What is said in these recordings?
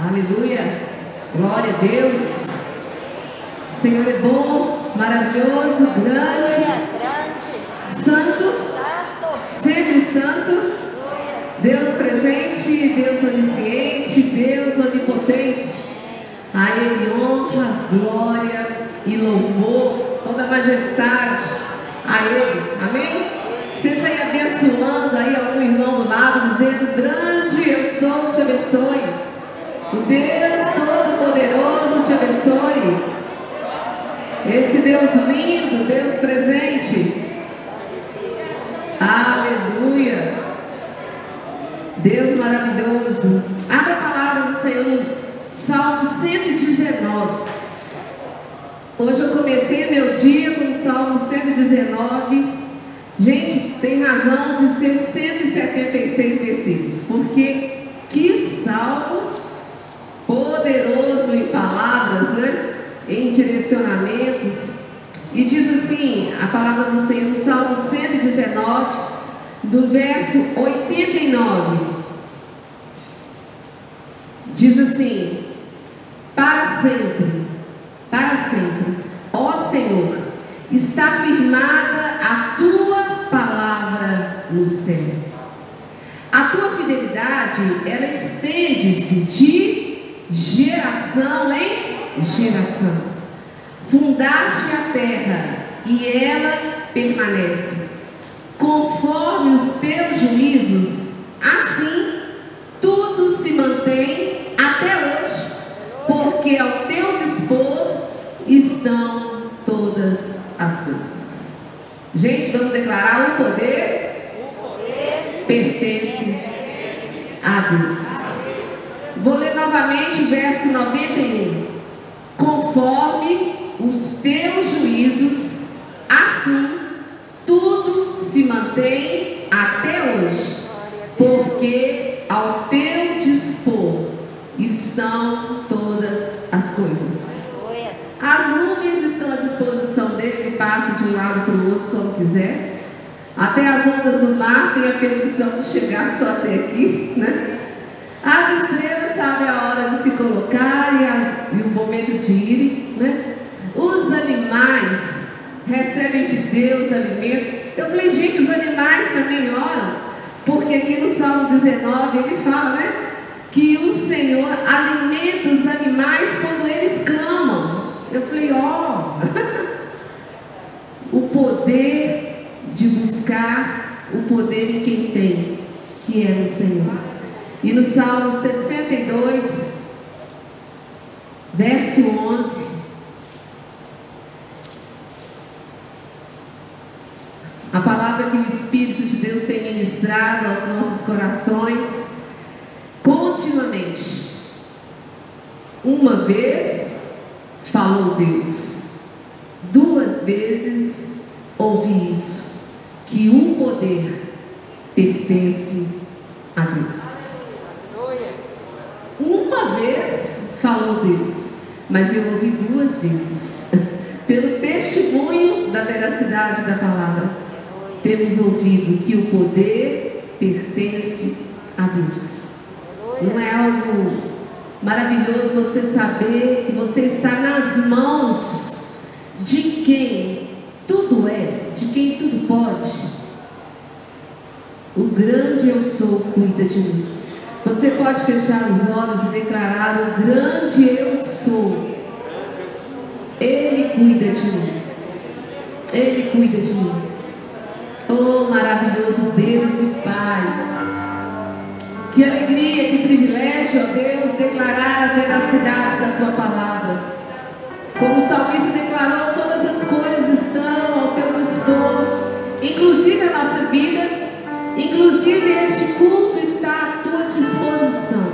Aleluia. Glória a Deus. Senhor é bom, maravilhoso, grande, santo, sempre santo. Deus presente, Deus onisciente, Deus onipotente. A Ele honra, glória e louvor, toda majestade a Ele. Amém? Esteja aí abençoando aí algum irmão do lado, dizendo: Grande eu sou, te abençoe. Esse Deus lindo, Deus presente. Aleluia. Deus maravilhoso. Abra a palavra do Senhor. Salmo 119. Hoje eu comecei meu dia com o Salmo 119. Gente, tem razão de ser 176 versículos, porque que salmo poderoso em palavras, né? Em direcionamentos. E diz assim, a palavra do Senhor, Salmo 119, do verso 89. Diz assim: Para sempre, para sempre, ó Senhor, está firmada a tua palavra no céu. A tua fidelidade, ela estende-se de geração em geração. Fundaste a terra e ela permanece. Conforme os teus juízos, assim tudo se mantém até hoje, porque ao teu dispor estão todas as coisas. Gente, vamos declarar o poder, pertence a Deus. Vou ler novamente o verso 91. Conforme os teus juízos, assim tudo se mantém até hoje, porque ao teu dispor estão todas as coisas. As nuvens estão à disposição dele, ele passa de um lado para o outro como quiser. Até as ondas do mar têm a permissão de chegar só até aqui, né? As estrelas sabem a hora de se colocar e, as, e o momento de irem, né? Os animais recebem de Deus alimento. Eu falei, gente, os animais também oram, porque aqui no Salmo 19 ele fala, né? Que o Senhor alimenta os animais quando eles clamam. Eu falei, ó, oh, o poder de buscar o poder em quem tem, que é o Senhor. E no Salmo 62, verso 11, a que o Espírito de Deus tem ministrado aos nossos corações continuamente. Uma vez falou Deus, duas vezes ouvi isso, que o poder pertence a Deus. Uma vez falou Deus, mas eu ouvi duas vezes. Pelo testemunho da veracidade da palavra, temos ouvido que o poder pertence a Deus. Não é algo maravilhoso você saber que você está nas mãos de quem tudo é, de quem tudo pode. O grande eu sou cuida de mim. Você pode fechar os olhos e declarar: O grande eu sou. Ele cuida de mim. Ele cuida de mim. Oh, maravilhoso Deus e Pai. Que alegria, que privilégio, ó Deus, declarar a veracidade da tua palavra. Como o salmista declarou, todas as coisas estão ao teu dispor, inclusive a nossa vida, inclusive este culto está à tua disposição.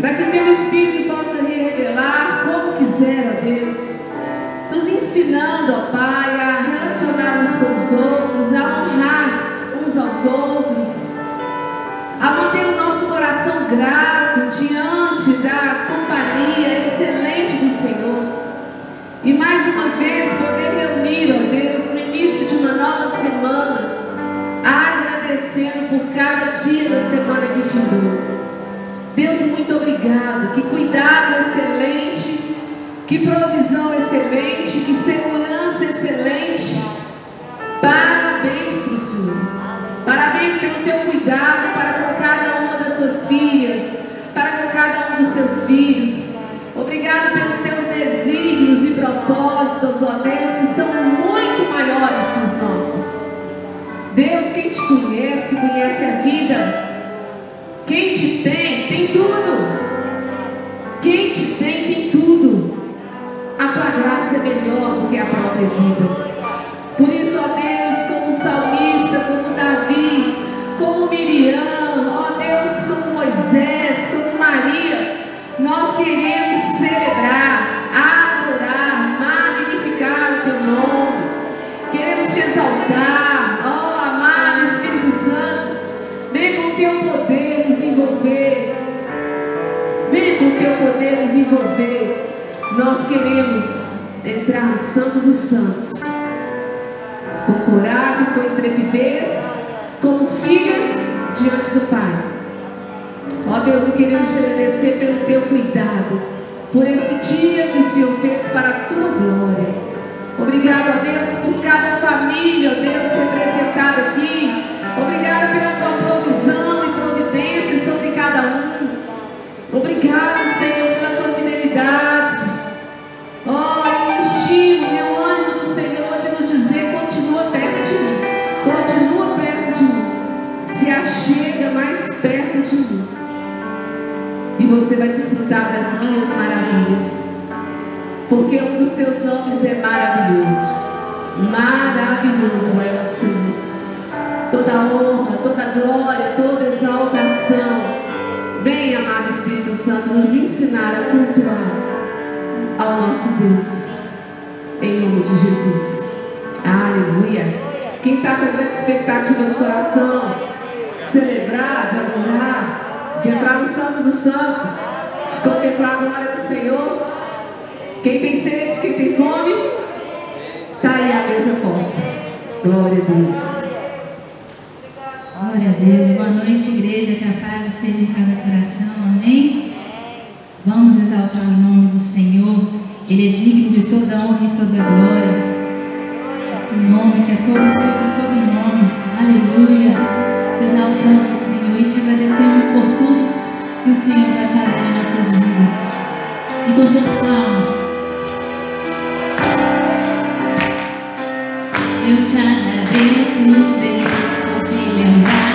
Para que teu Espírito possa revelar como quiser, ó Deus, nos ensinando, ó Pai, a relacionar-nos com os outros, a honrar uns aos outros, a manter o nosso coração grato diante da companhia excelente do Senhor. E mais uma vez poder reunir, ó Deus, no início de uma nova semana, agradecendo por cada dia da semana que findou. Deus, muito obrigado. Que cuidado excelente, que provisão excelente, que segurança excelente. Parabéns pelo teu cuidado para com cada uma das suas filhas, para com cada um dos seus filhos. Obrigado pelos teus desígnios e propósitos, ó Deus, que são muito maiores que os nossos. Deus, quem te conhece, conhece a vida. Quem te tem, das minhas maravilhas. Porque um dos teus nomes é maravilhoso. Maravilhoso é o Senhor. Toda honra, toda glória, toda exaltação. Vem, amado Espírito Santo, nos ensinar a cultuar ao nosso Deus. Em nome de Jesus. Aleluia. Quem está com grande expectativa no coração, celebrar, de adorar, de entrar no Santo dos Santos, de contemplar a glória do Senhor. Quem tem sede, quem tem fome, está aí a mesa posta. Glória a Deus. Glória a Deus. Boa noite, igreja. Que a paz esteja em cada coração. Amém? Vamos exaltar o nome do Senhor. Ele é digno de toda honra e toda glória. Esse nome que é todo sobre todo nome. Aleluia. Te exaltamos, Senhor, e te agradecemos por tudo que o Senhor vai fazer em nossas vidas. E com suas palmas. Eu te agradeço, Deus, por se lembrar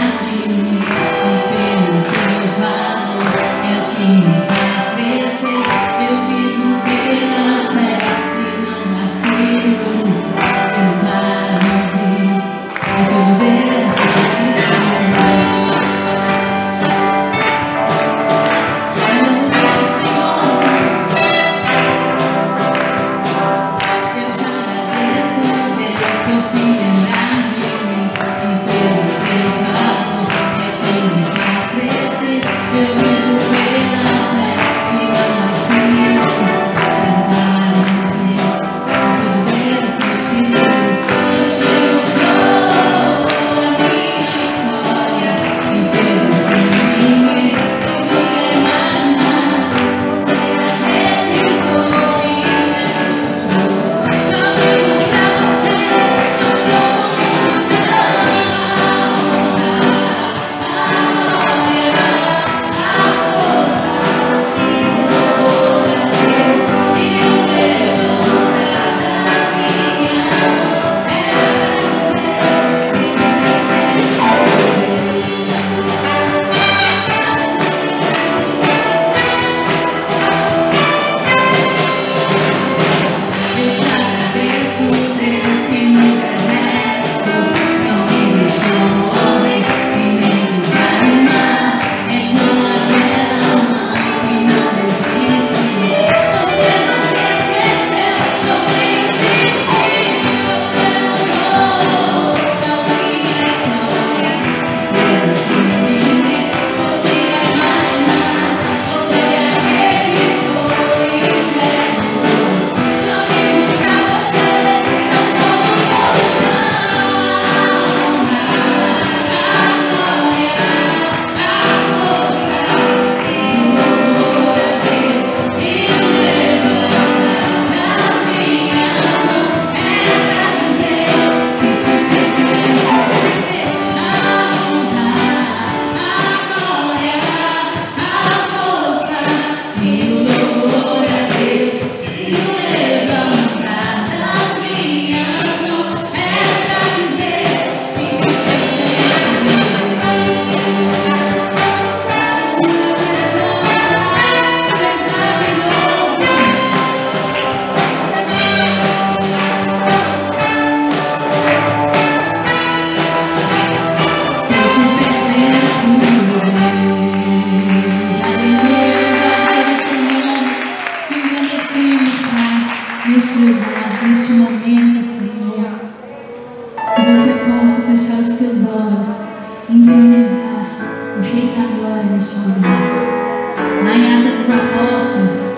dos apóstolos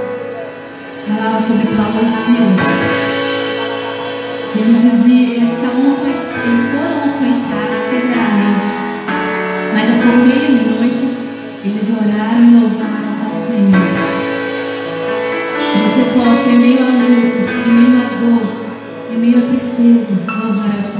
falava sobre Paulo e Silas. Eles diziam, eles, estavam, eles foram açoitados severamente, mas à meia-noite eles oraram e louvaram ao Senhor. Você possa, em meio à luta, em meio à dor, em meio à tristeza, louvar ao Senhor.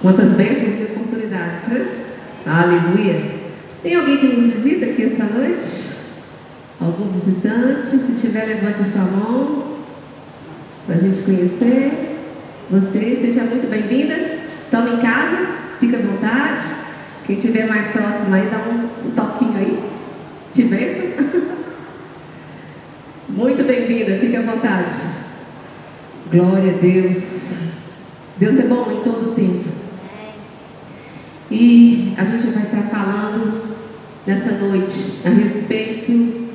Quantas bênçãos e oportunidades, né? Aleluia! Tem alguém que nos visita aqui essa noite? Algum visitante? Se tiver, levante a sua mão para a gente conhecer você. Seja muito bem-vinda. Toma em casa, fica à vontade. Quem estiver mais próximo aí, dá um, um toquinho aí. Te benção. Muito bem-vinda, fica à vontade. Glória a Deus. Deus é bom em todo tempo. E a gente vai estar falando nessa noite a respeito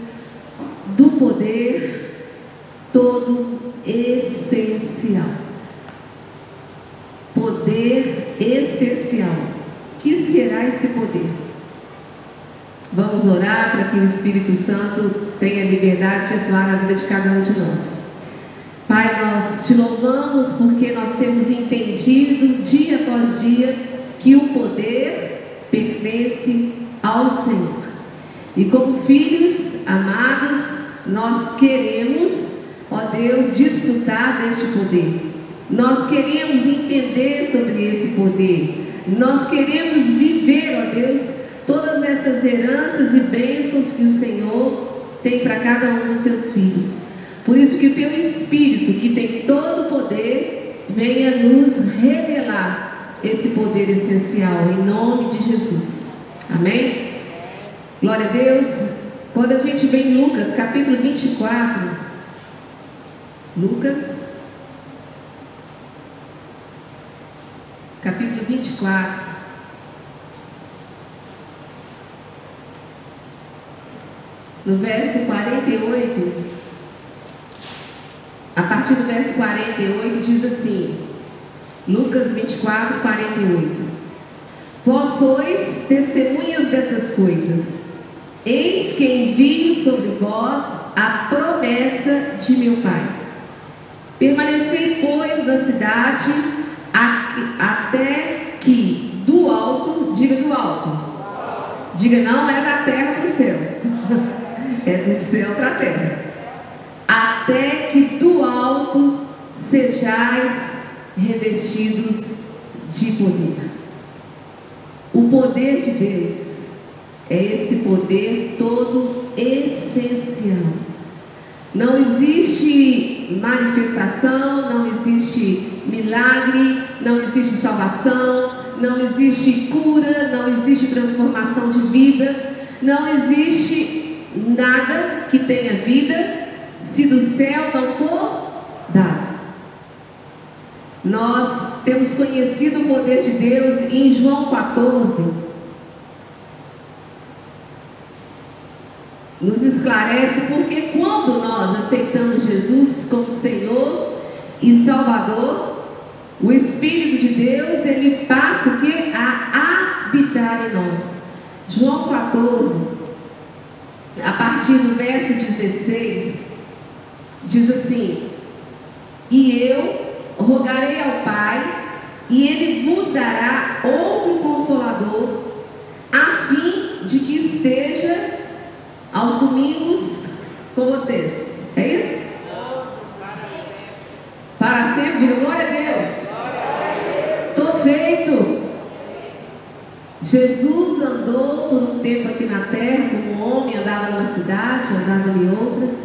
do poder todo essencial. Poder essencial. Que será esse poder? Vamos orar para que o Espírito Santo tenha liberdade de atuar na vida de cada um de nós. Pai, nós te louvamos porque nós temos entendido dia após dia que o poder pertence ao Senhor. E como filhos amados, nós queremos, ó Deus, desfrutar deste poder. Nós queremos entender sobre esse poder. Nós queremos viver, ó Deus, todas essas heranças e bênçãos que o Senhor tem para cada um dos seus filhos. Por isso que o teu Espírito, que tem todo o poder, venha nos revelar esse poder essencial, em nome de Jesus. Amém? Glória a Deus. Quando a gente vê em Lucas, capítulo 24, Lucas, capítulo 24. No verso 48, a partir do verso 48, diz assim: Lucas 24, 48. Vós sois testemunhas dessas coisas. Eis que envio sobre vós a promessa de meu Pai. Permanecei, pois, na cidade até que do alto, diga do alto, diga não é da terra para o céu, é do céu para a terra, até que do alto sejais revestidos de poder. O poder de Deus é esse poder todo essencial. Não existe manifestação, não existe milagre, não existe salvação, não existe cura, não existe transformação de vida, não existe nada que tenha vida se do céu não for dado. Nós temos conhecido o poder de Deus em João 14. Nos esclarece porque quando nós aceitamos Jesus como Senhor e Salvador, o Espírito de Deus, ele passa o que? A habitar em nós. João 14, a partir do verso 16, diz assim: E eu rogarei ao Pai, e ele vos dará outro consolador, a fim de que esteja aos domingos com vocês. É isso? Para sempre, diga glória a Deus. Estou feito. Jesus andou por um tempo aqui na terra, como um homem, andava numa cidade, andava em outra.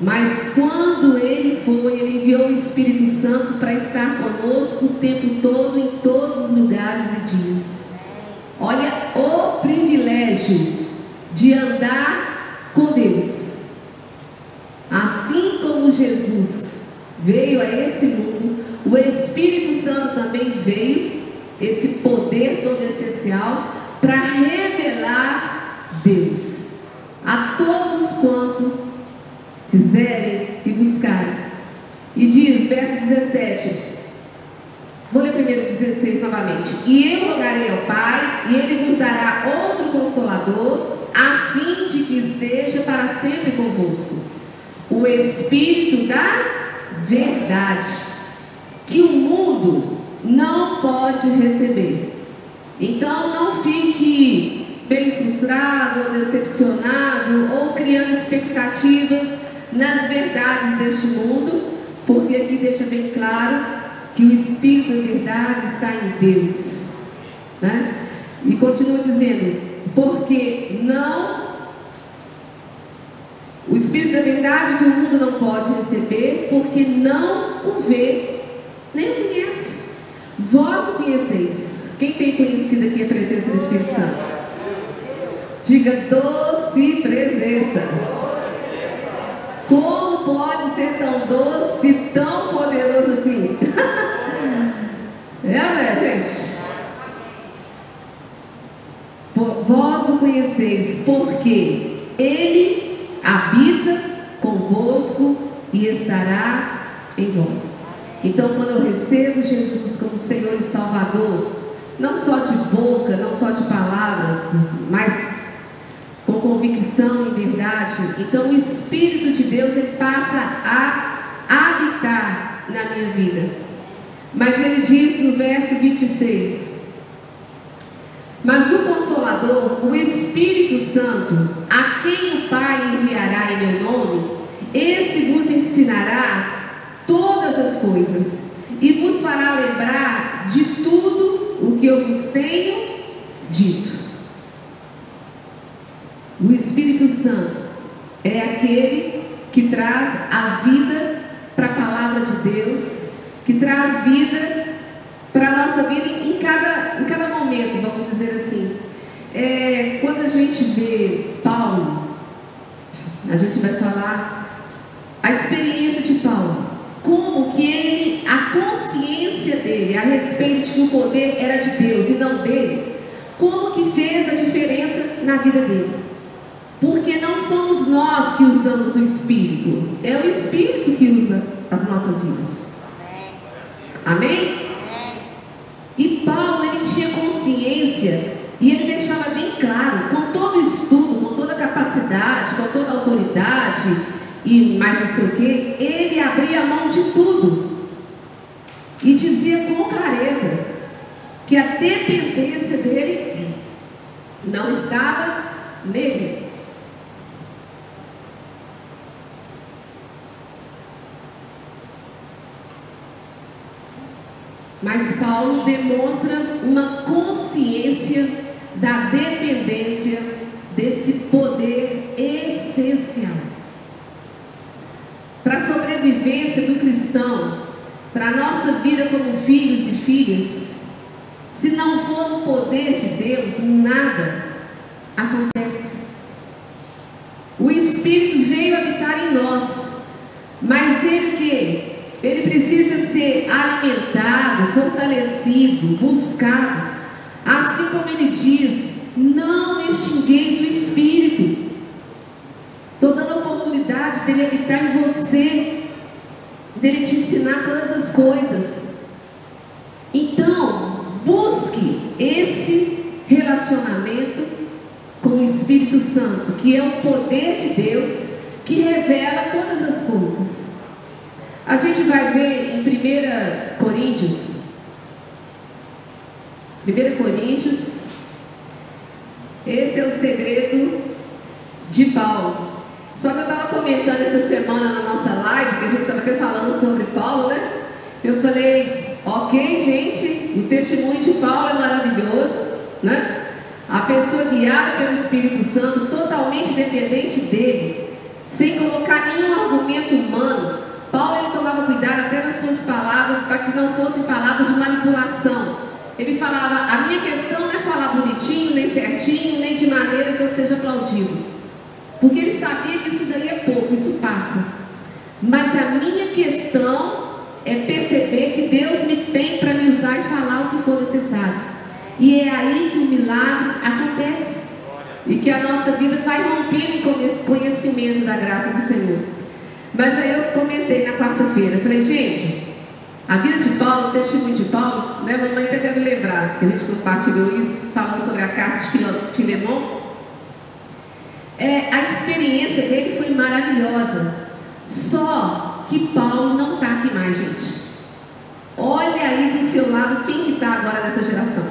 Mas quando ele foi, ele enviou o Espírito Santo para estar conosco o tempo todo, em todos os lugares e dias. Olha o privilégio de andar com Deus. Assim como Jesus veio a esse mundo, o Espírito Santo também veio, esse poder todo essencial, para revelar Deus a todos quanto quiserem e buscarem. E diz, verso 17, vou ler primeiro 16 novamente. E eu rogarei ao Pai, e Ele vos dará outro consolador, a fim de que esteja para sempre convosco. O Espírito da verdade, que o mundo não pode receber. Então não fique bem frustrado ou decepcionado ou criando expectativas nas verdades deste mundo, porque aqui deixa bem claro que o Espírito da verdade está em Deus. Né? E continua dizendo, porque não. O Espírito da verdade que o mundo não pode receber, porque não o vê, nem o conhece. Vós o conheceis. Quem tem conhecido aqui a presença do Espírito Santo? Diga doce presença. Como pode ser tão doce, tão poderoso assim? é, né, gente? Vós o conheceis, porque Ele habita convosco e estará em vós. Então, quando eu recebo Jesus como Senhor e Salvador, não só de boca, não só de palavras, mas com convicção e verdade, então o Espírito de Deus ele passa a habitar na minha vida. Mas ele diz no verso 26: Mas o Consolador, o Espírito Santo, a quem o Pai enviará em meu nome, esse vos ensinará todas as coisas e vos fará lembrar de tudo o que eu vos tenho dito. O Espírito Santo é aquele que traz a vida para a palavra de Deus, que traz vida para a nossa vida em cada, em cada momento, vamos dizer assim. É, quando a gente vê Paulo, a gente vai falar a experiência de Paulo, como que ele, a consciência dele a respeito de que o poder era de Deus e não dele, como que fez a diferença na vida dele. Somos nós que usamos o Espírito, é o Espírito que usa as nossas vidas. Amém? E Paulo, ele tinha consciência e ele deixava bem claro, com todo o estudo, com toda a capacidade, com toda a autoridade e mais não sei o que, ele abria a mão de tudo e dizia com clareza que a dependência dele não estava nele, Mas Paulo demonstra uma consciência da dependência desse poder essencial. Para a sobrevivência do cristão, para a nossa vida como filhos e filhas, se não for o poder de Deus, nada acontece. O Espírito veio habitar em nós, mas ele que ele precisa ser alimentado, fortalecido, buscado. Assim como ele diz: não extingueis o Espírito. Estou dando oportunidade dele habitar em você, dele te ensinar todas as coisas. Então, busque esse relacionamento com o Espírito Santo, que é o poder de Deus que revela todas as coisas. A gente vai ver em 1 Coríntios, 1 Coríntios, esse é o segredo de Paulo. Só que eu estava comentando essa semana na nossa live, que a gente estava até falando sobre Paulo, né? Eu falei, ok, gente, o testemunho de Paulo é maravilhoso, né? A pessoa guiada pelo Espírito Santo, totalmente dependente dele, sem colocar nenhum argumento humano, tomava cuidado até nas suas palavras para que não fossem palavras de manipulação. Ele falava: a minha questão não é falar bonitinho, nem certinho, nem de maneira que eu seja aplaudido. Porque ele sabia que isso daí é pouco, isso passa. Mas a minha questão é perceber que Deus me tem para me usar e falar o que for necessário. E é aí que o milagre acontece. E que a nossa vida vai rompendo com esse conhecimento da graça do Senhor. Mas aí eu comentei na quarta-feira, falei, gente, a vida de Paulo, o testemunho de Paulo, né, mamãe até deve lembrar que a gente compartilhou isso, falando sobre a carta de Filemão. É, a experiência dele foi maravilhosa. Só que Paulo não está aqui mais, gente. Olha aí do seu lado quem que está agora nessa geração.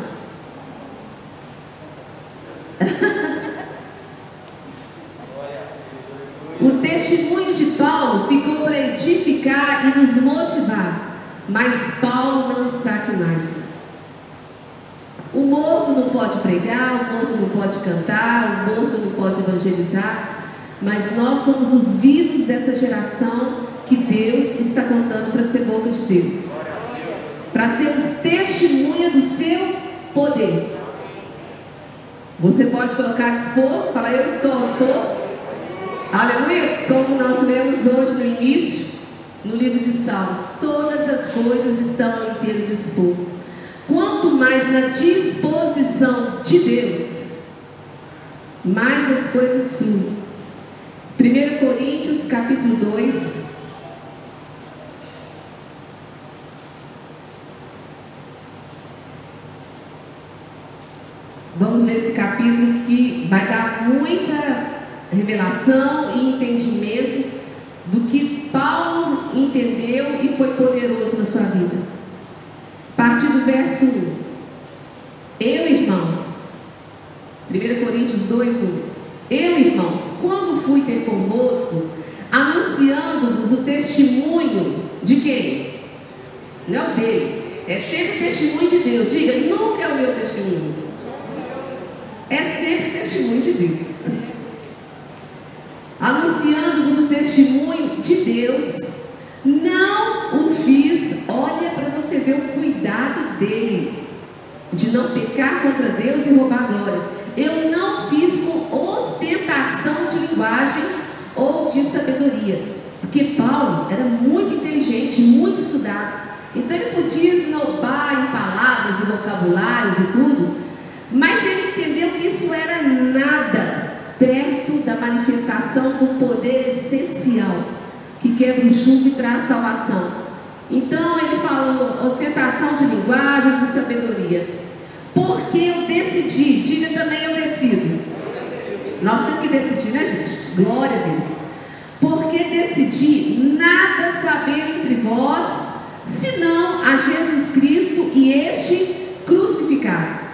O testemunho de Paulo ficou para edificar e nos motivar, mas Paulo não está aqui mais. O morto não pode pregar, o morto não pode cantar, o morto não pode evangelizar, mas nós somos os vivos dessa geração que Deus está contando para ser boca de Deus, para sermos testemunha do seu poder. Você pode colocar dispor, falar eu estou dispor. Aleluia! Como nós lemos hoje no início, no livro de Salmos, todas as coisas estão ao inteiro dispor. Quanto mais na disposição de Deus, mais as coisas fluem. 1 Coríntios capítulo 2. Vamos ler esse capítulo que vai dar muita revelação e entendimento do que Paulo entendeu e foi poderoso na sua vida. A partir do verso 1. Eu, irmãos, 1 Coríntios 2, 1. Eu, irmãos, quando fui ter convosco, anunciando-vos o testemunho de quem? Não dele. É sempre testemunho de Deus. Diga, nunca é o meu testemunho. É sempre testemunho de Deus. Anunciando-vos o testemunho de Deus, não o fiz, olha para você ver o cuidado dele, de não pecar contra Deus e roubar glória. Eu não fiz com ostentação de linguagem ou de sabedoria, porque Paulo era muito inteligente, muito estudado. Então ele podia esnobar em palavras e vocabulários e tudo, mas ele entendeu que isso era nada perto da manifestação do poder essencial que o jugo e traz salvação. Então ele falou ostentação de linguagem, de sabedoria. Porque eu decidi, diga também eu decido. Nós temos que decidir, né, gente? Glória a Deus. Porque decidi nada saber entre vós, senão a Jesus Cristo e este crucificado.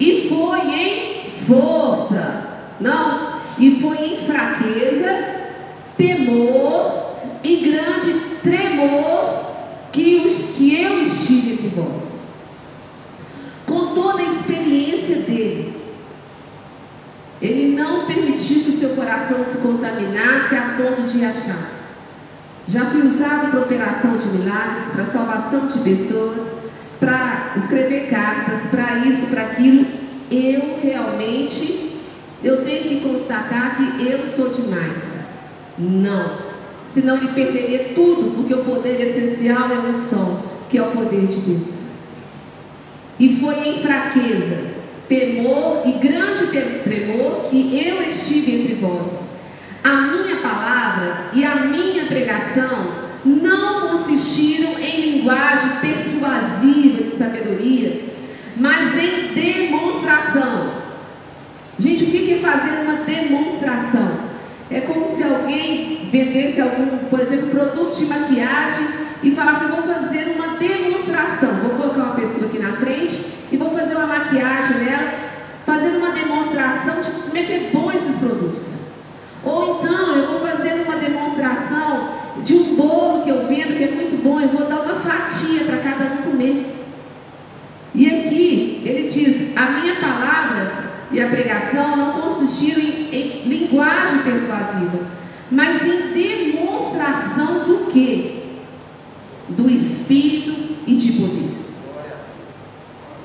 E foi em força, não, e foi em fraqueza, temor e grande tremor que, os, que eu estive entre vós. Com toda a experiência dele, ele não permitiu que o seu coração se contaminasse a ponto de achar. Já fui usado para operação de milagres, para salvação de pessoas, para escrever cartas, para isso, para aquilo. Eu realmente, eu tenho que constatar que eu sou demais. Não. Senão ele perderia tudo, porque o poder essencial é um só, que é o poder de Deus. E foi em fraqueza, temor e grande tremor que eu estive entre vós. A minha palavra e a minha pregação não consistiram em linguagem persuasiva de sabedoria, mas em demonstração. Gente, o que é fazer uma demonstração? É como se vendesse algum, por exemplo, produto de maquiagem e falasse: Eu vou fazer uma demonstração. Vou colocar uma pessoa aqui na frente e vou fazer uma maquiagem nela, fazendo uma demonstração de como é que é bom esses produtos. Ou então eu vou fazer uma demonstração de um bolo que eu vendo que é muito bom, eu vou dar uma fatia para cada um comer. E aqui ele diz: a minha palavra e a pregação não consistiram em, em linguagem persuasiva, mas em demonstração do que? Do Espírito e de poder.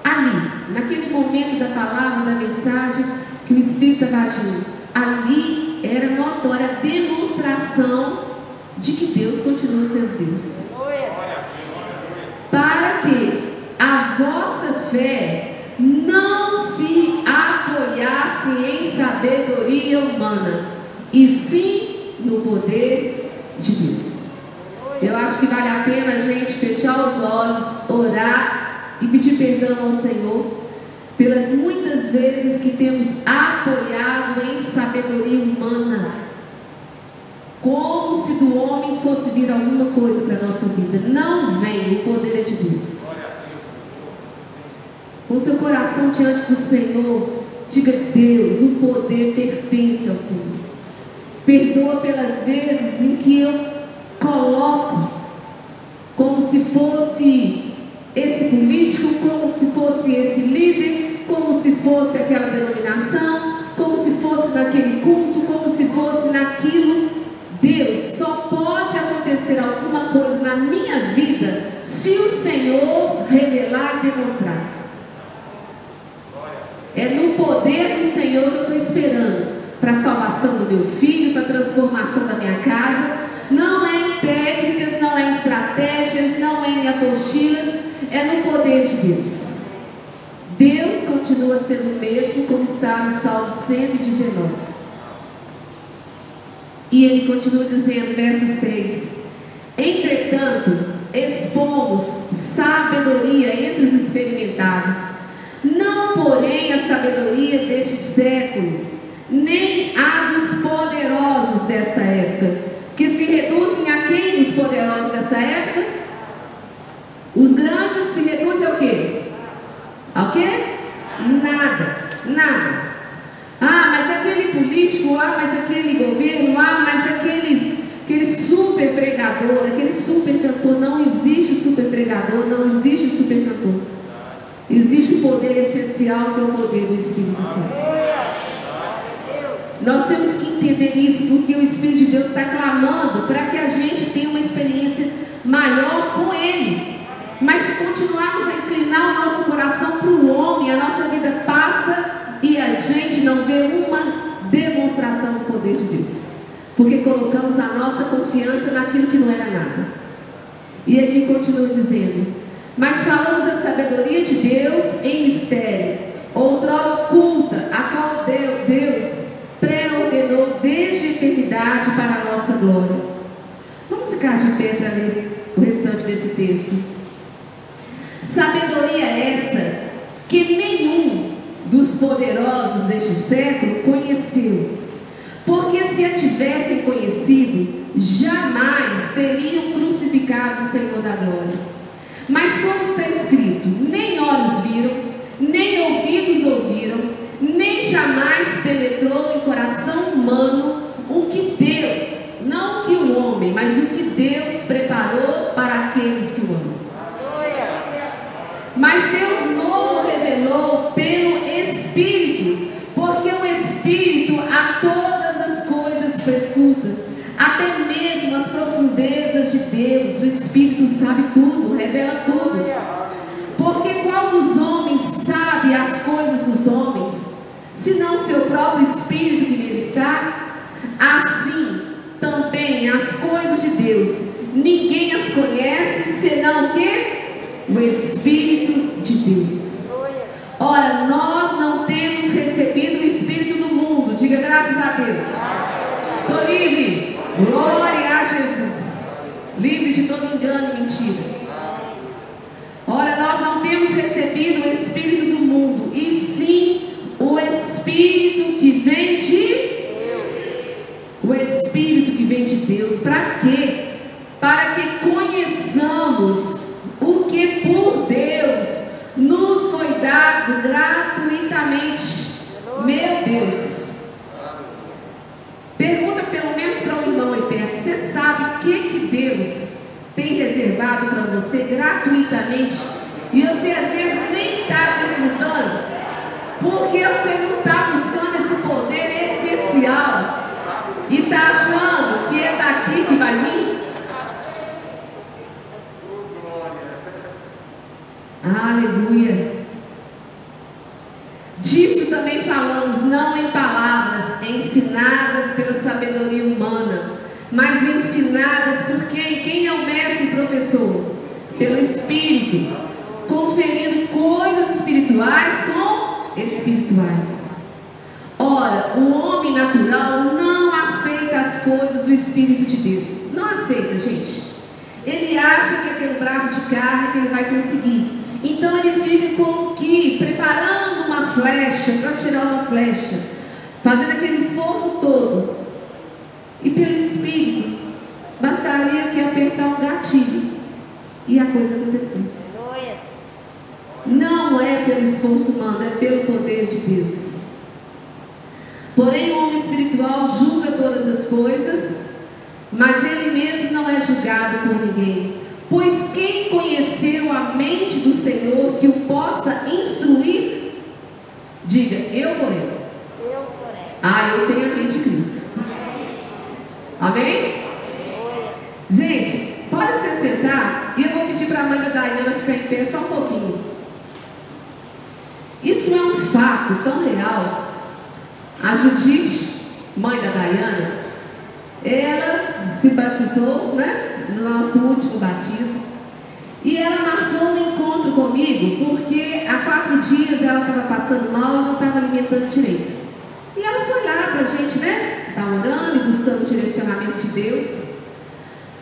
Ali, naquele momento da palavra, da mensagem que o Espírito estava agindo, ali era notória a demonstração de que Continua sendo Deus. Para que a vossa fé não se apoiasse em sabedoria humana, e sim no poder de Deus. Eu acho que vale a pena a gente fechar os olhos, orar e pedir perdão ao Senhor pelas muitas vezes que temos apoiado em sabedoria humana, como se do homem fosse vir alguma coisa para Não vem, o poder é de Deus. Com seu coração diante do Senhor, diga: Deus, o poder pertence ao Senhor. Perdoa pelas vezes em que eu coloco como se fosse esse político, como se fosse esse líder, como se fosse aquela denominação, como se fosse naquele culto, como se fosse naquilo. Deus, só pode acontecer alguma coisa na minha vida se o Senhor revelar e demonstrar. É no poder do Senhor que eu estou esperando para a salvação do meu filho, para a transformação da minha casa. Não é em técnicas, não é em estratégias, não é em apostilas, é no poder de Deus. Deus continua sendo o mesmo, como está no Salmo 119. E ele continua dizendo, verso 6: Entretanto, expomos sabedoria entre os experimentados, não porém a sabedoria deste século, nem há dos poderosos desta época, que se reduzem a quem os poderosos dessa época? Os grandes se reduzem ao quê? Ao quê? Nada, nada. Ah, mas aquele político, ah, mas aquele governo, ah, mas aquele, aquele super pregador, aquele super cantor, não existe super pregador, não existe super cantor. Existe o poder essencial que é o poder do Espírito Santo. Nós temos que entender isso porque o Espírito de Deus está clamando para que a gente tenha uma experiência maior com Ele. Mas se continuarmos a inclinar o nosso coração para o homem, a nossa vida passa e a gente não vê uma demonstração do poder de Deus. Porque colocamos a nossa confiança naquilo que não era nada. E aqui continua dizendo: Mas falamos a sabedoria de Deus em mistério, Cristo. A todas as coisas prescuta, até mesmo as profundezas de Deus. O Espírito sabe tudo, revela tudo. Porque qual dos homens sabe as coisas dos homens, senão seu próprio Espírito que nele está? Assim também as coisas de Deus, ninguém as conhece senão o que? O Espírito de Deus. Porém, o homem espiritual julga todas as coisas, mas ele mesmo não é julgado por ninguém. Pois quem conheceu a mente do Senhor que o possa instruir? Diga, eu porém. Eu, porém. Ah, eu tenho a mente de Cristo. Amém? Gente, pode se sentar e eu vou pedir para a mãe da Dayana ficar em pé só um pouquinho. Isso é um fato tão real. A Judite, mãe da Dayana, ela se batizou, né? No nosso último batismo. E ela marcou um encontro comigo porque há quatro dias ela estava passando mal e não estava alimentando direito. E ela foi lá para a gente, né? Tá orando e buscando o direcionamento de Deus.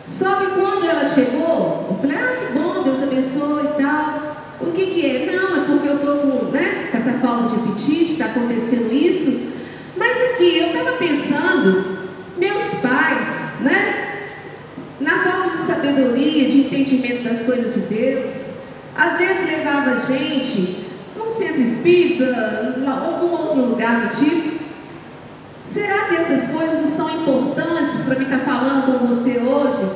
Só que quando ela chegou, eu falei, ah, que bom, Deus abençoe e tal. O que que é? Não, é porque eu estou com, né, com essa falta de apetite, está acontecendo isso. Mas aqui, eu estava pensando, meus pais, né? Na falta de sabedoria, de entendimento das coisas de Deus, às vezes levava a gente num centro espírita, em algum outro lugar do tipo. Será que essas coisas não são importantes para mim estar falando com você hoje?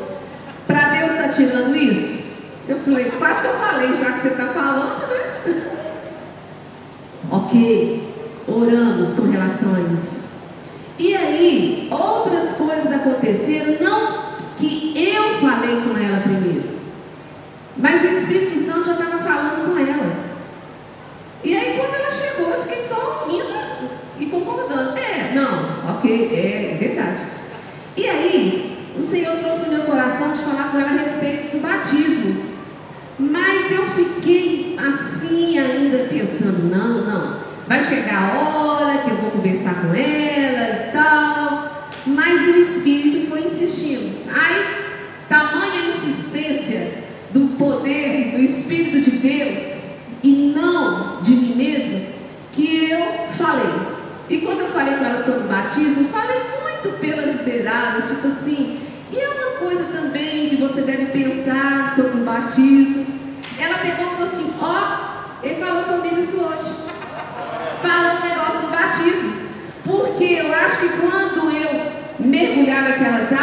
Para Deus estar tirando isso? Eu falei, quase que eu falei, já que você está falando, né? ok, oramos com relação a isso. E aí, outras coisas aconteceram, não que eu falei com ela primeiro, mas o Espírito Santo já estava falando com ela. E aí, quando ela chegou, eu fiquei só ouvindo e concordando. É, não, ok, é, é verdade. E aí, o Senhor trouxe no meu coração de falar com ela a respeito do batismo. Mas eu fiquei assim ainda pensando, não, não, vai chegar a hora que eu vou conversar com ela e tal. Mas o Espírito foi insistindo. Aí, tamanha insistência do poder do Espírito de Deus e não de mim mesma, que eu falei. E quando eu falei com ela sobre o batismo, falei muito pelas beiradas, tipo assim, e é uma coisa também que você deve pensar sobre o batismo. Ela pegou e falou assim, ó, oh, ele falou comigo isso hoje. Falou o negócio do batismo. Porque eu acho que quando eu mergulhar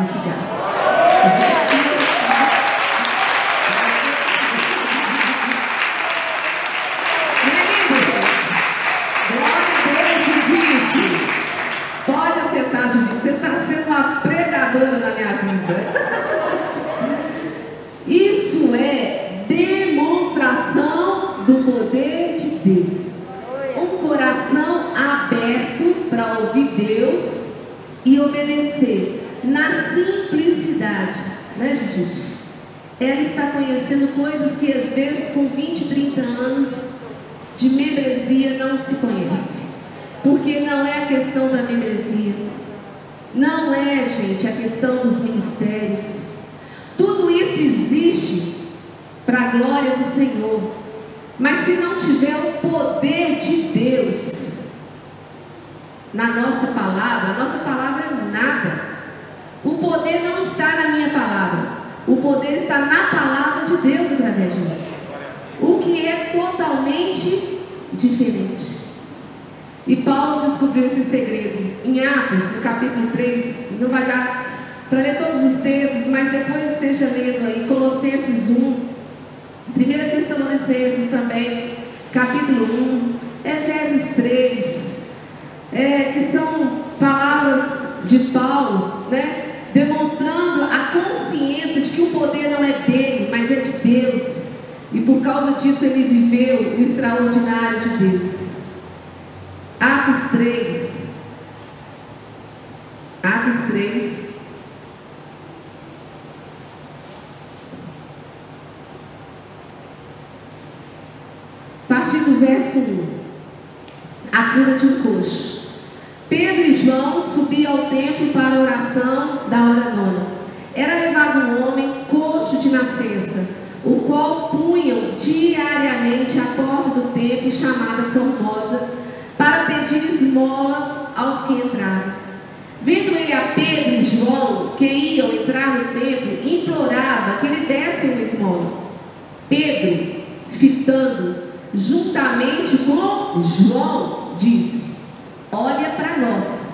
música. Mim. O que é totalmente diferente. E Paulo descobriu esse segredo em Atos, no capítulo 3. Não vai dar para ler todos os textos, mas depois esteja lendo aí Colossenses 1, 1 Tessalonicenses também, capítulo 1, Efésios 3, é, que são palavras de Paulo, né? Demonstrando a consciência de que o poder não é dele, mas é de Deus. E por causa disso ele viveu o extraordinário de Deus. Atos 3. Atos 3. A partir do verso 1. A cura de um coxo. Pedro e João subiam ao templo para a oração da hora nona. Era levado um homem coxo de nascença, o qual punham diariamente à porta do templo chamada Formosa para pedir esmola aos que entravam. Vendo ele a Pedro e João, que iam entrar no templo, implorava que lhe dessem uma esmola. Pedro, fitando, juntamente com João, disse: Olha para nós.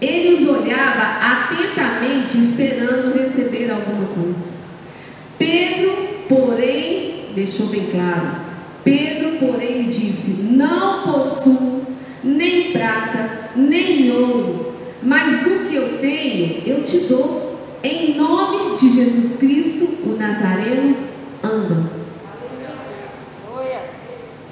Ele os olhava atentamente, esperando receber alguma coisa. Pedro, porém, deixou bem claro: Pedro, porém, disse: Não possuo nem prata, nem ouro, mas o que eu tenho, eu te dou. Em nome de Jesus Cristo, o Nazareno, anda.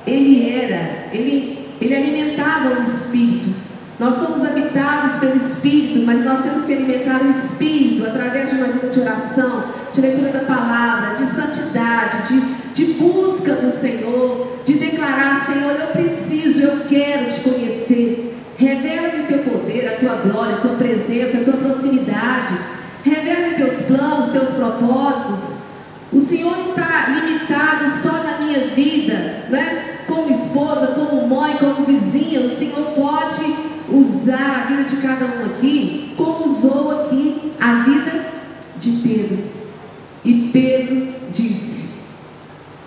Ele era, ele, ele alimentava o espírito. Nós somos habitados pelo Espírito, mas nós temos que alimentar o Espírito através de uma vida de oração, de leitura da palavra, de santidade, de, de busca do Senhor, de declarar: Senhor, eu preciso, eu quero te conhecer. Revela-me o teu poder, a tua glória, a tua presença, a tua proximidade. Revela-me teus planos, teus propósitos. O Senhor não está limitado só na minha vida, né? como esposa, como mãe, como vizinha. O Senhor pode usar a vida de cada um aqui, como usou aqui a vida de Pedro. E Pedro disse: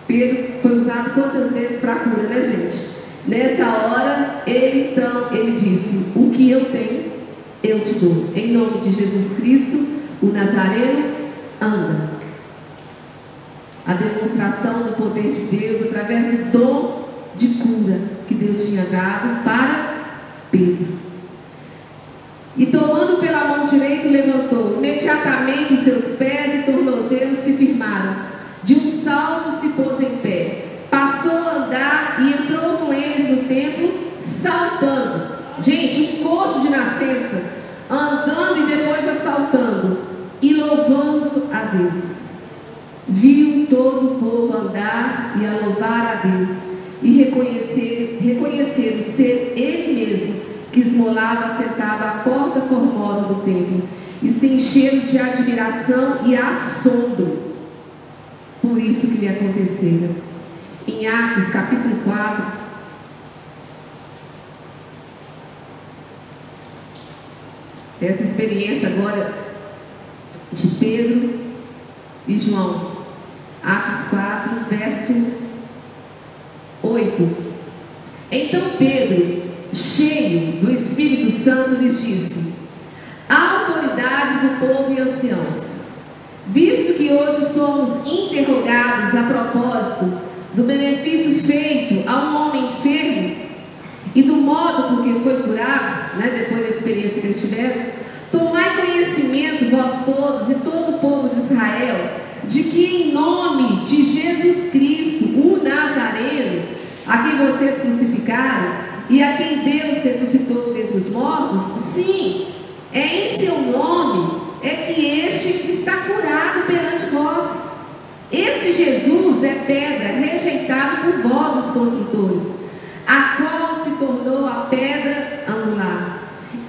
Pedro foi usado quantas vezes para a cura, né, gente? Nessa hora, ele então, ele disse: O que eu tenho, eu te dou. Em nome de Jesus Cristo, o Nazareno anda. A demonstração do poder de Deus através do dom de cura que Deus tinha dado para Pedro. E tomando pela mão direita, levantou. Imediatamente os seus pés e tornozelos se firmaram. De um salto se pôs em pé. Passou a andar e entrou com eles no templo, saltando. Gente, um coxo de nascença, andando e depois já saltando e louvando a Deus. Viu todo o povo andar e a louvar a Deus e reconhecer, reconhecer o ser ele mesmo que esmolava sentado à porta formosa do templo e se encheram de admiração e assombro por isso que lhe acontecera. Em Atos capítulo 4, essa experiência agora de Pedro e João. Atos 4, verso 8. Então Pedro, cheio do Espírito Santo, lhes disse: Autoridades do povo e anciãos, visto que hoje somos interrogados a propósito do benefício feito a um homem enfermo e do modo por que foi curado, né, depois da experiência que eles tiveram, tomai conhecimento, vós todos e todo o povo de Israel, de que em nome de Jesus Cristo, o Nazareno, a quem vocês crucificaram e a quem Deus ressuscitou dentre os mortos, sim, é em seu nome é que este está curado perante vós. Esse Jesus é pedra rejeitada por vós, os construtores, a qual se tornou a pedra angular.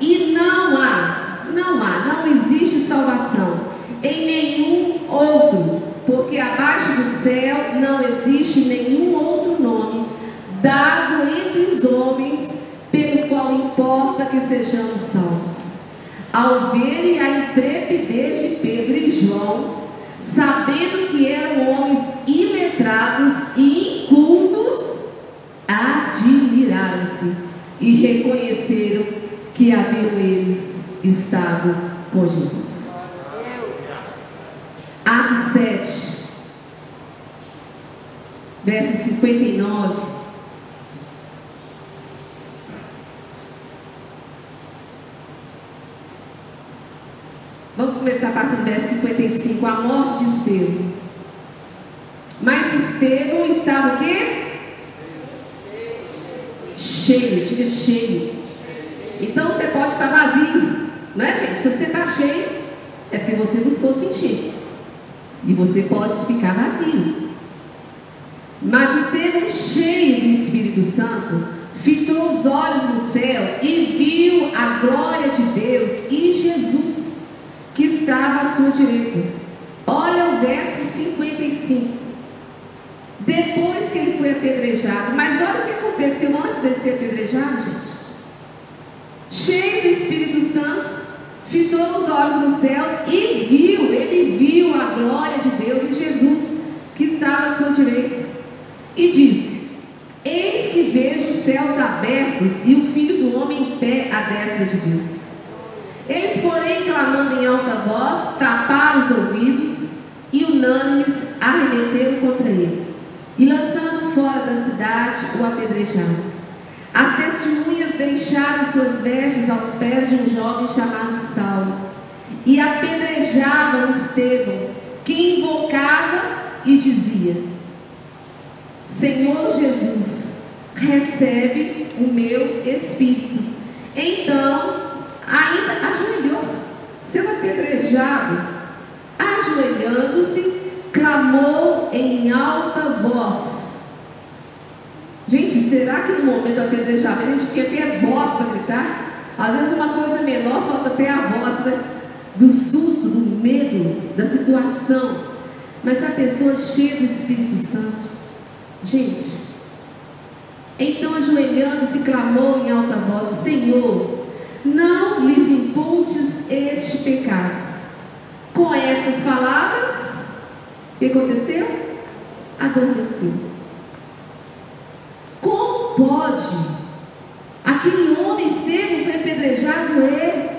E não há, não há, não existe salvação em nenhum outro, porque abaixo do céu não existe nenhum outro nome dado entre os homens, pelo qual importa que sejamos salvos. Ao verem a intrepidez de Pedro e João, sabendo que eram homens iletrados e incultos, admiraram-se e reconheceram que haviam eles estado com Jesus. Atos 7, verso 59. Vamos começar a partir do verso 55, a morte de Estevão. Mas Estevão estava o quê? Cheio, diga cheio. Então você pode estar vazio, não é gente? Se você está cheio, é porque você buscou se encher. E você pode ficar vazio. Mas Estevão, cheio do Espírito Santo, fitou os olhos no céu e viu a glória de Deus e Jesus que estava à sua direita. Olha o verso 55. Depois que ele foi apedrejado, mas olha o que aconteceu antes de ser apedrejado, gente. Cheio do Espírito Santo, fitou os olhos nos céus e viu, ele viu a glória de Deus e Jesus que estava à sua direita. E disse: Eis que vejo os céus abertos e o Filho do Homem em pé à destra de Deus. Eles, porém, clamando em alta voz, taparam os ouvidos e, unânimes, arremeteram contra ele. E, lançando fora da cidade, o apedrejaram. As testemunhas deixaram suas vestes aos pés de um jovem chamado Saulo e apedrejavam Estevão, que invocava e dizia: Senhor Jesus, recebe o meu espírito. Então, ainda ajoelhou, sendo apedrejado, ajoelhando-se, clamou em alta voz. Gente, será que no momento do apedrejamento a gente quer ter voz para gritar? Às vezes uma coisa menor falta até a voz, né? Do susto, do medo, da situação. Mas a pessoa cheia do Espírito Santo. Gente, então ajoelhando-se clamou em alta voz: Senhor, não lhes imputes este pecado. Com essas palavras, o que aconteceu? Adormeceu. Como pode Aquele homem esteve, foi apedrejado, é.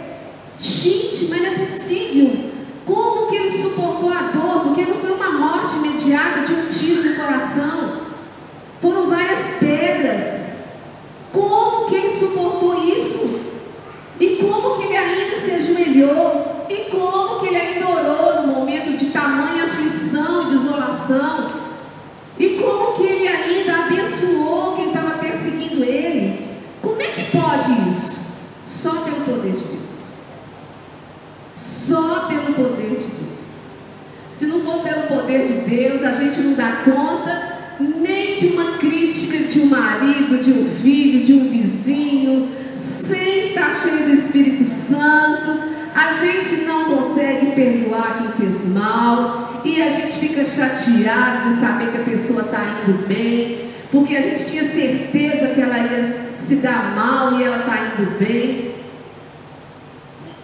Gente, mas não é possível. Como que ele suportou a dor? Porque não foi uma morte imediata de um tiro no coração. Foram várias pedras. Como que ele suportou isso? E como que ele ainda se ajoelhou? E como que ele ainda orou no momento de tamanha aflição e desolação? E como que ele ainda abençoou quem estava perseguindo ele? Como é que pode isso? Só pelo poder de Deus. Só pelo poder de Deus. Se não for pelo poder de Deus, a gente não dá conta nem de uma crítica de um marido, de um filho, de um vizinho, sem estar cheio do Espírito Santo. A gente não consegue perdoar quem fez mal e a gente fica chateado de saber que a pessoa está indo bem, porque a gente tinha certeza que ela ia se dar mal e ela está indo bem.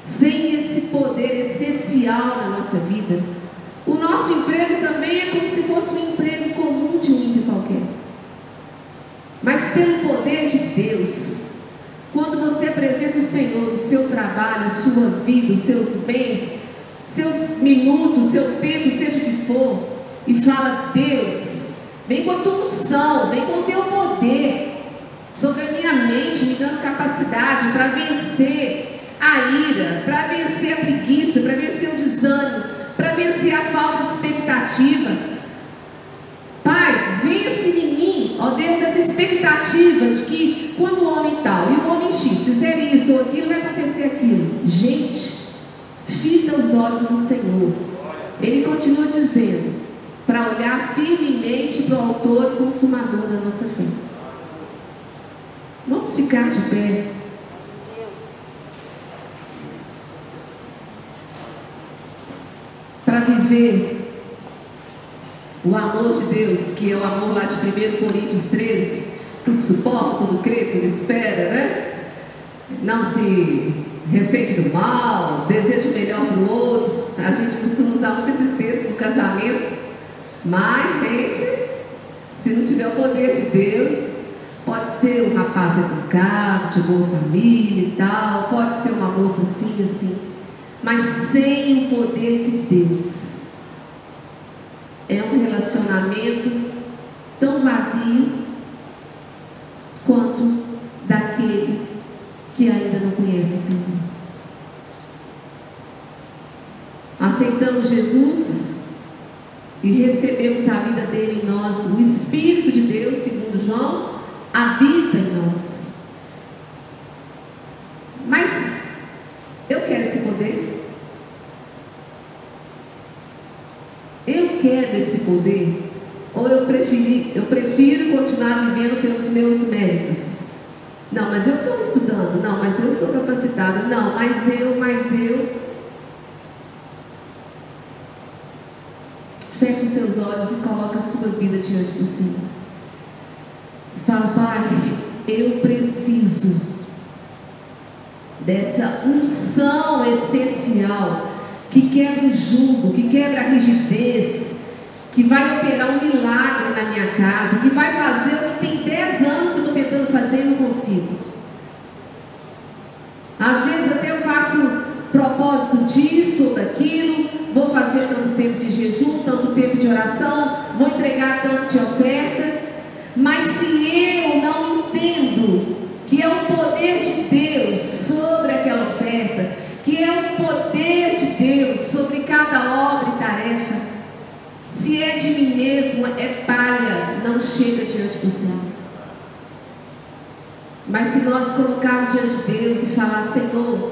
Sem esse poder essencial na nossa vida. O nosso emprego também é como se fosse um emprego comum de um ímpio qualquer. Mas pelo poder de Deus, quando você apresenta o Senhor, o seu trabalho, a sua vida, os seus bens, seus minutos, seu tempo, seja o que for, e fala, Deus, vem com a tua unção, vem com o teu poder, sobre a minha mente, me dando capacidade para vencer a ira, para vencer a preguiça, para vencer o desânimo, para vencer a falta de expectativa. Pai, vence em mim, ó Deus, essa expectativa de que quando o homem tal e o homem X fizer isso ou aquilo, vai acontecer aquilo. Gente, fita os olhos do Senhor. Ele continua dizendo, para olhar firmemente para o autor e consumador da nossa fé. Vamos ficar de pé. Para viver o amor de Deus, que é o amor lá de 1 Coríntios 13, tudo suporta, tudo crê, tudo espera, né? Não se ressente do mal, deseja o melhor para o outro. A gente costuma usar muito esses textos no casamento, mas, gente, se não tiver o poder de Deus, Pode ser um rapaz educado, de boa família e tal, pode ser uma moça assim, assim, mas sem o poder de Deus. É um relacionamento tão vazio quanto daquele que ainda não conhece o Senhor. Aceitamos Jesus e recebemos a vida dele em nós, o Espírito de Deus, segundo João habita em nós. Mas eu quero esse poder. Eu quero esse poder. Ou eu, preferi, eu prefiro continuar vivendo pelos meus méritos. Não, mas eu estou estudando. Não, mas eu sou capacitado. Não, mas eu, mas eu. Feche os seus olhos e coloque a sua vida diante do Senhor. Fala, Pai, eu preciso dessa unção essencial que quebra o jugo, que quebra a rigidez, que vai operar um milagre na minha casa, que vai fazer o que tem tentando fazer e não consigo. Às vezes até eu faço propósito disso ou daquilo, vou fazer tanto tempo de jejum, tanto tempo de oração, vou entregar tanto de oferta, mas se eu não entendo que é o poder de Deus sobre aquela oferta, que é o poder de Deus sobre cada obra e tarefa, se é de mim mesmo, é palha, não chega diante do Senhor. Mas se nós colocarmos diante de Deus e falar, Senhor,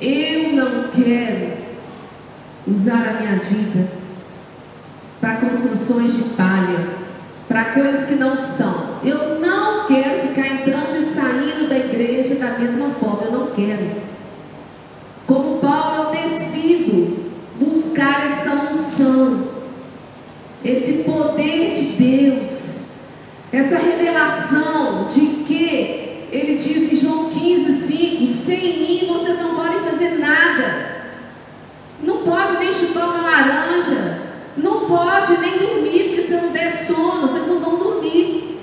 eu não quero usar a minha vida para construções de palha, para coisas que não são. Eu não quero ficar entrando e saindo da igreja da mesma forma, eu não quero. Como Paulo, eu decido buscar essa unção, esse poder de Deus, essa revelação de que ele diz em João 15, 5: Sem mim vocês não podem fazer nada. Não pode nem chupar uma laranja. Não pode nem dormir, porque se eu não der sono, vocês não vão dormir.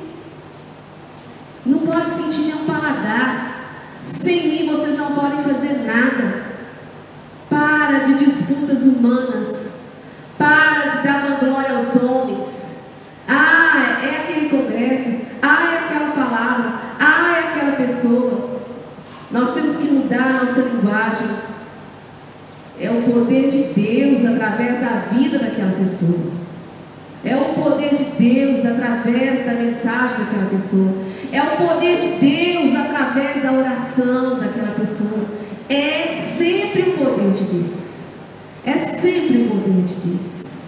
Não pode sentir nenhum paladar. Sem mim vocês não podem fazer nada. Para de disputas humanas. Para de dar glória aos homens. Ah, é aquele congresso. Ah, é aquela palavra pessoa. Nós temos que mudar a nossa linguagem. É o poder de Deus através da vida daquela pessoa. É o poder de Deus através da mensagem daquela pessoa. É o poder de Deus através da oração daquela pessoa. É sempre o poder de Deus. É sempre o poder de Deus.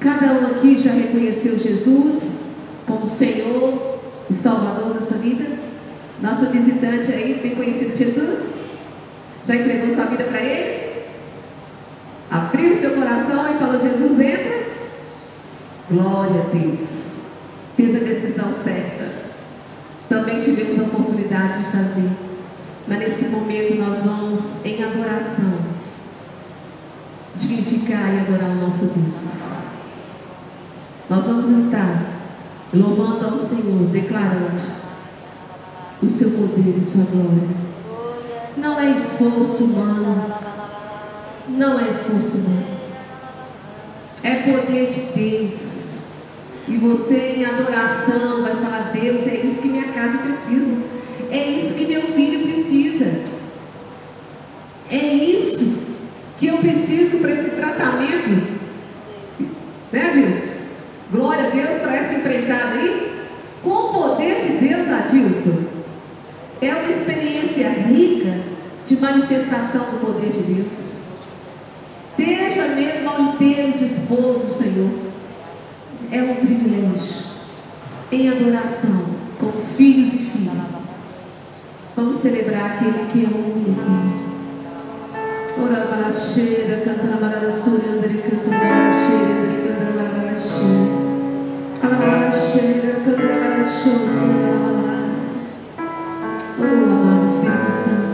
Cada um aqui já reconheceu Jesus como Senhor e Salvador da sua vida? Nossa visitante aí tem conhecido Jesus? Já entregou sua vida para Ele? Abriu seu coração e falou: Jesus, entra. Glória a Deus. Decisão certa. Também tivemos a oportunidade de fazer. Mas nesse momento nós vamos em adoração. Dignificar e adorar o nosso Deus. Nós vamos estar louvando ao Senhor, declarando o seu poder e sua glória. Não é esforço humano, não é esforço humano, é poder de Deus. E você em adoração vai falar: Deus, é isso que minha casa precisa, é isso que meu filho precisa, é isso que eu preciso para esse tratamento. Né, disso? Glória a Deus para essa empreitada aí. Com o poder de Deus, Adilson. É uma experiência rica de manifestação do poder de Deus. Esteja mesmo ao inteiro dispor do Senhor. É um privilégio. Em adoração, como filhos e filhas. Vamos celebrar aquele que é único. Ora para cheira, canta para suranda, canta para cheira, canta para cheira. Oh, amado Espírito Santo.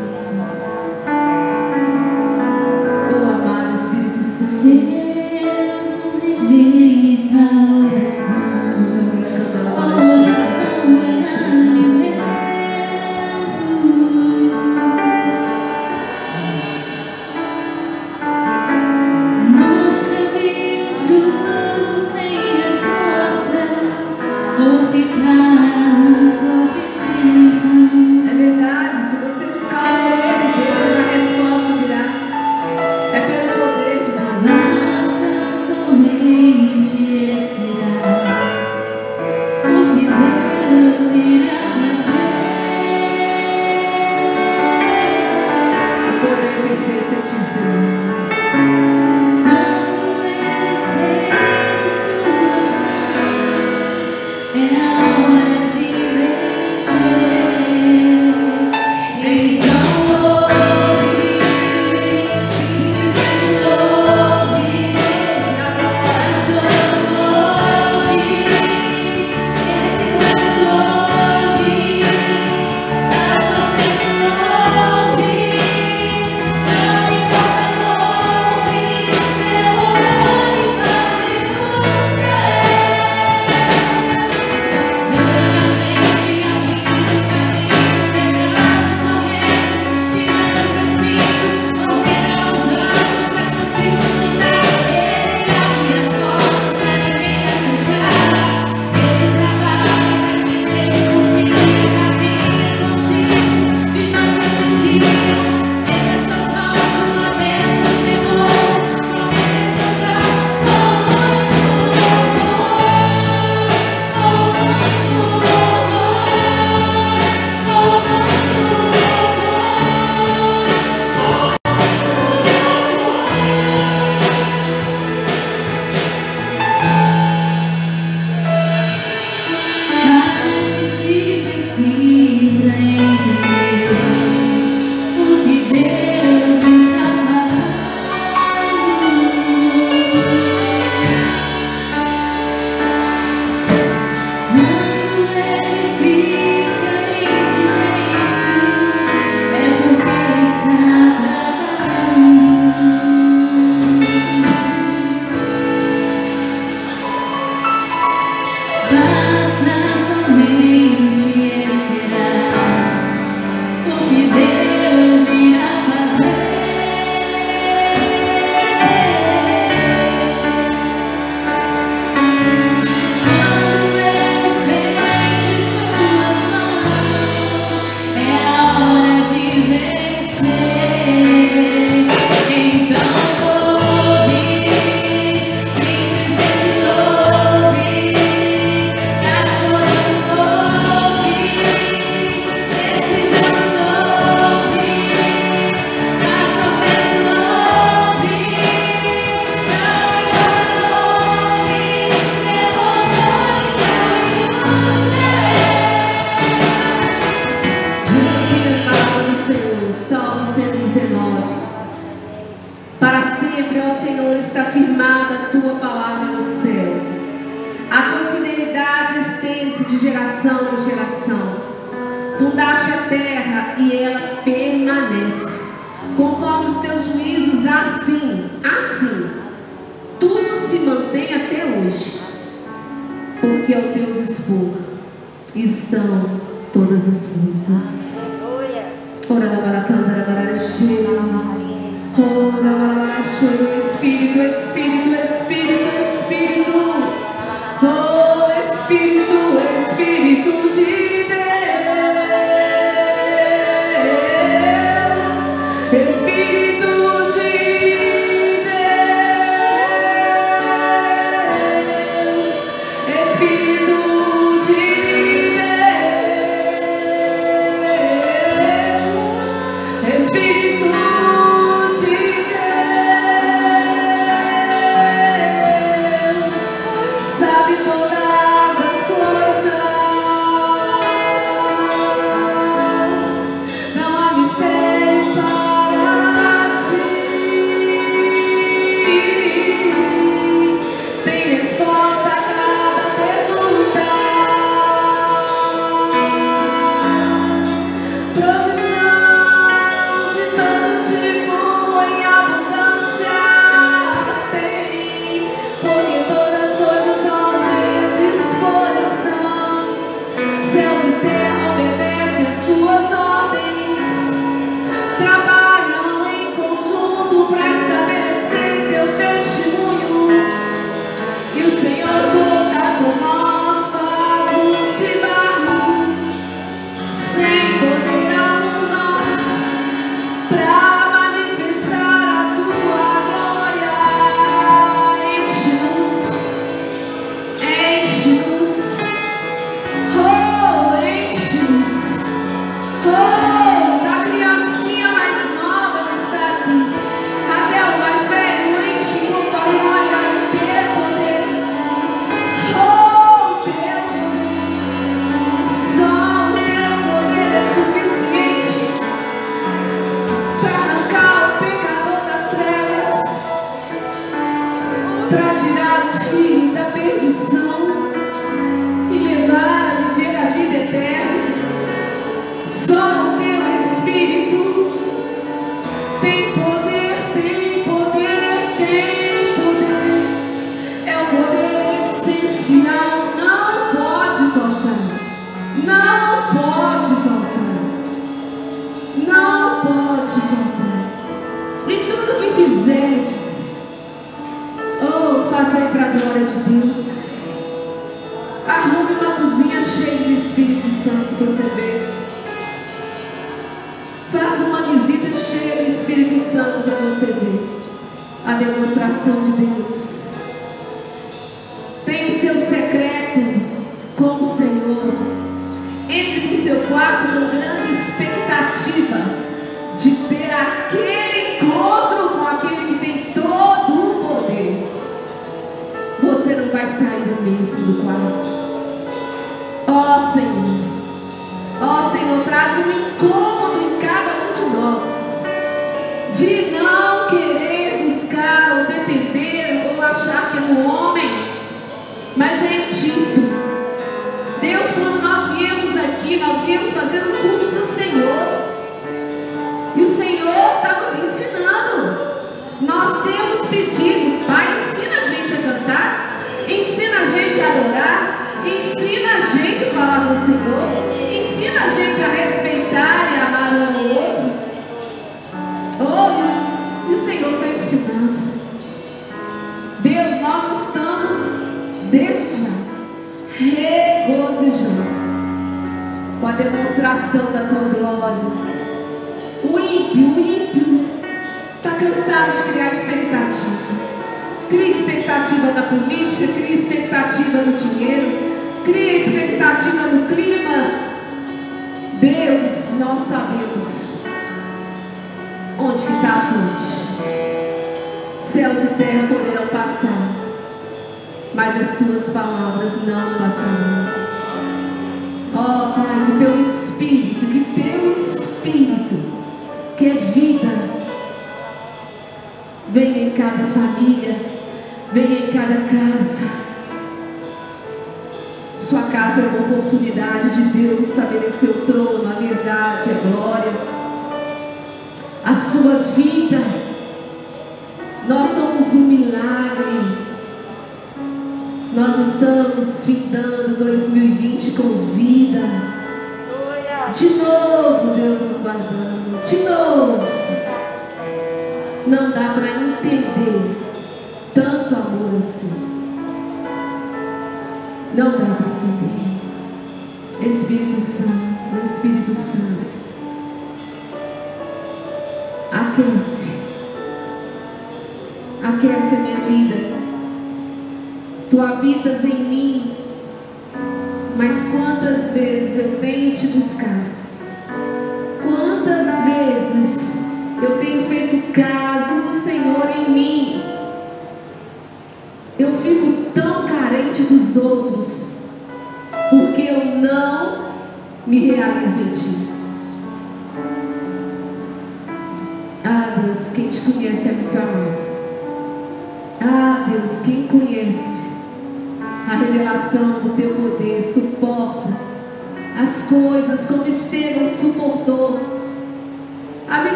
silêncio do quarto. Ó oh, Senhor, ó oh, Senhor, traz um incômodo em cada um de nós, de não querer buscar ou depender ou achar que é no homem Para de criar expectativa. Cria expectativa na política, cria expectativa no dinheiro, cria expectativa no clima. Deus, nós sabemos onde está a fonte. Céus e terra poderão passar, mas as tuas palavras não passarão. Ó oh, Pai, o teu Espírito cada família, venha em cada casa. Sua casa é uma oportunidade de Deus estabelecer o trono, a verdade, a glória. A sua vida, nós somos um milagre. Nós estamos findando 2020 com vida. De novo, Deus nos guardando. De novo. Não dá para Não dá para entender. Espírito Santo, Espírito Santo. Aquece. Aquece a minha vida. Tu habitas em mim. Mas quantas vezes eu tenho te buscado?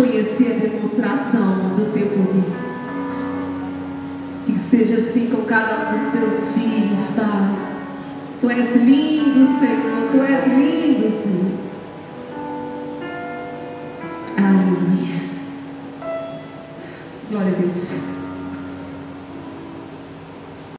Conhecer a demonstração do teu poder. Que seja assim com cada um dos teus filhos, Pai. Tu és lindo, Senhor. Tu és lindo, Senhor. Aleluia. Glória a Deus.